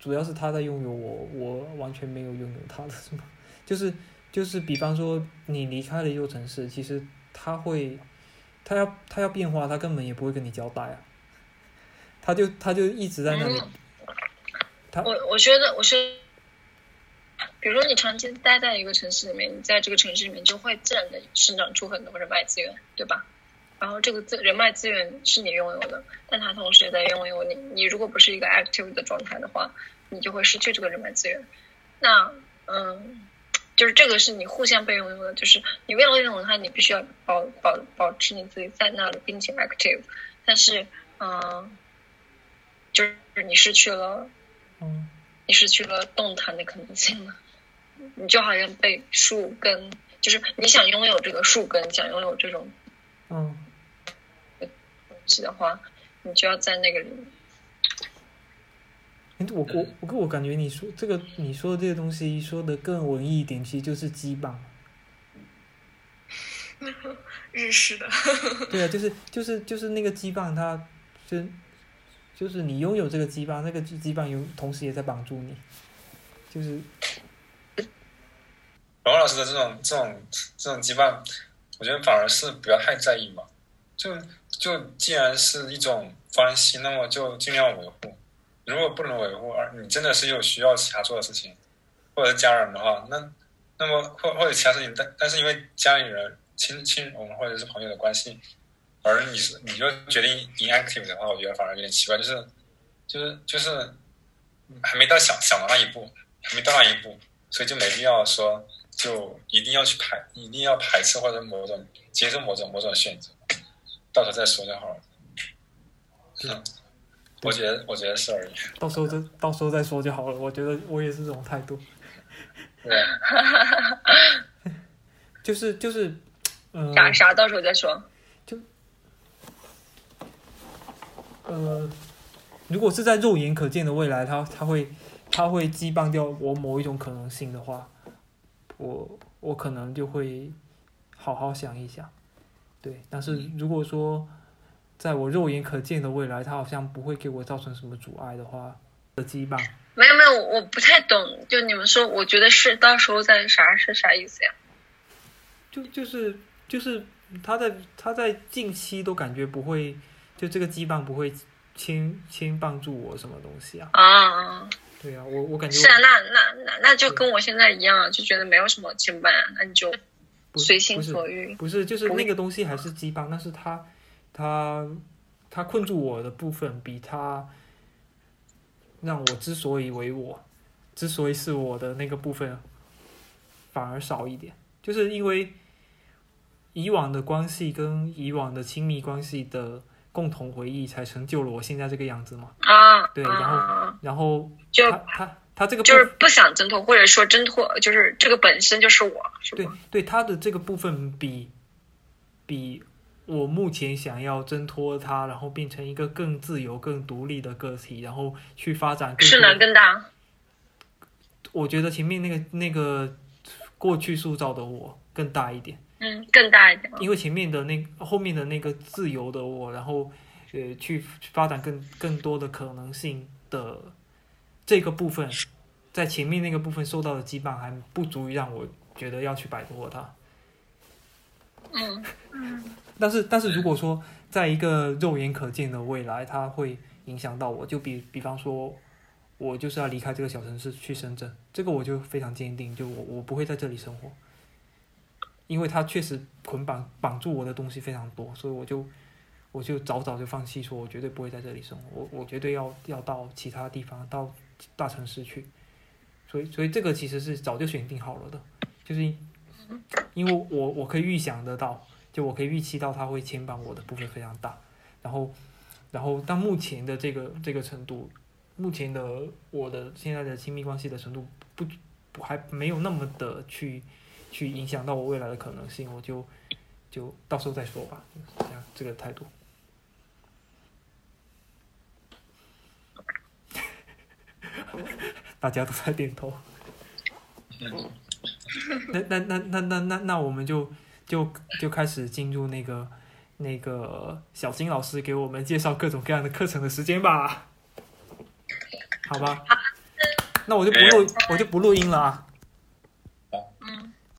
主要是他在拥有我，我完全没有拥有他的什么，就是就是比方说你离开了一座城市，其实他会，他要他要变化，他根本也不会跟你交代啊，他就他就一直在那里，嗯他我我觉得，我觉得，比如说你长期待在一个城市里面，你在这个城市里面就会自然的生长出很多人脉资源，对吧？然后这个资人脉资源是你拥有的，但他同时也在拥有你。你如果不是一个 active 的状态的话，你就会失去这个人脉资源。那嗯，就是这个是你互相被拥有的，就是你为了拥有它，你必须要保保保持你自己在那里，并且 active。但是嗯，就是你失去了。嗯你失去了动弹的可能性了。你就好像被树根，就是你想拥有这个树根，想拥有这种嗯，东西的话，你就要在那个里面。诶我我跟我感觉你说这个你说的这些东西说的更文艺一点，其实就是羁绊。日式的，对啊，就是 就是就是那个羁绊，它就就是你拥有这个羁绊，那个羁绊有同时也在帮助你，就是罗老师的这种这种这种羁绊，我觉得反而是不要太在意嘛。就就既然是一种关系，那么就尽量维护。如果不能维护，而你真的是有需要其他做的事情，或者是家人的话，那那么或或者其他事情，但但是因为家里人、亲亲人或者是朋友的关系，而你是你就决定 inactive 的话，我觉得反而有点奇怪，就是就是就是还没到想想的那一步，还没到那一步，所以就没必要说就一定要去排，一定要排斥或者某种接受某种某种选择，到时候再说就好了。嗯，我觉得我觉得是而已。到时候就到时候再说就好了。我觉得我也是这种态度，对，就是就是，嗯、啥啥，到时候再说。就呃，如果是在肉眼可见的未来，它它会它会羁绊掉我某一种可能性的话，我我可能就会好好想一想。对，但是如果说在我肉眼可见的未来，它好像不会给我造成什么阻碍的话，的羁绊，没有没有，我不太懂。就你们说，我觉得是到时候再啥是啥意思呀？就就是就是他在他在近期都感觉不会，就这个羁绊不会牵牵绊住我什么东西啊？啊，对啊，我我感觉是啊，那那那那就跟我现在一样啊，就觉得没有什么牵绊啊，那你就随心所欲。不是，就是那个东西还是羁绊，但是它它它困住我的部分，比他让我之所以为我，之所以是我的那个部分，反而少一点，就是因为以往的关系跟以往的亲密关系的共同回忆，才成就了我现在这个样子嘛。啊，对然后啊然后就他他他这个就是不想挣脱，或者说挣脱，就是这个本身就是我，是对？对，他的这个部分比比我目前想要挣脱它，然后变成一个更自由、更独立的个体，然后去发展更是能更大？我觉得前面那个那个过去塑造的我更大一点，嗯，更大一点。因为前面的那后面的那个自由的我，然后呃去发展更更多的可能性的这个部分，在前面那个部分受到的羁绊还不足以让我觉得要去摆脱它。但是，但是如果说在一个肉眼可见的未来，它会影响到我，就比比方说，我就是要离开这个小城市去深圳，这个我就非常坚定，就我我不会在这里生活，因为它确实捆绑绑住我的东西非常多，所以我就我就早早就放弃，说我绝对不会在这里生活，我我绝对要要到其他地方，到大城市去，所以所以这个其实是早就选定好了的，就是因为我我可以预想得到。就我可以预期到它会牵绊我的部分非常大，然后，然后到目前的这个这个程度，目前的我的现在的亲密关系的程度不不还没有那么的去去影响到我未来的可能性，我就就到时候再说吧，这样这个态度。大家都在点头。那那那那那那那我们就就就开始进入那个那个小金老师给我们介绍各种各样的课程的时间吧，好吧？那我就不录我就不录音了啊。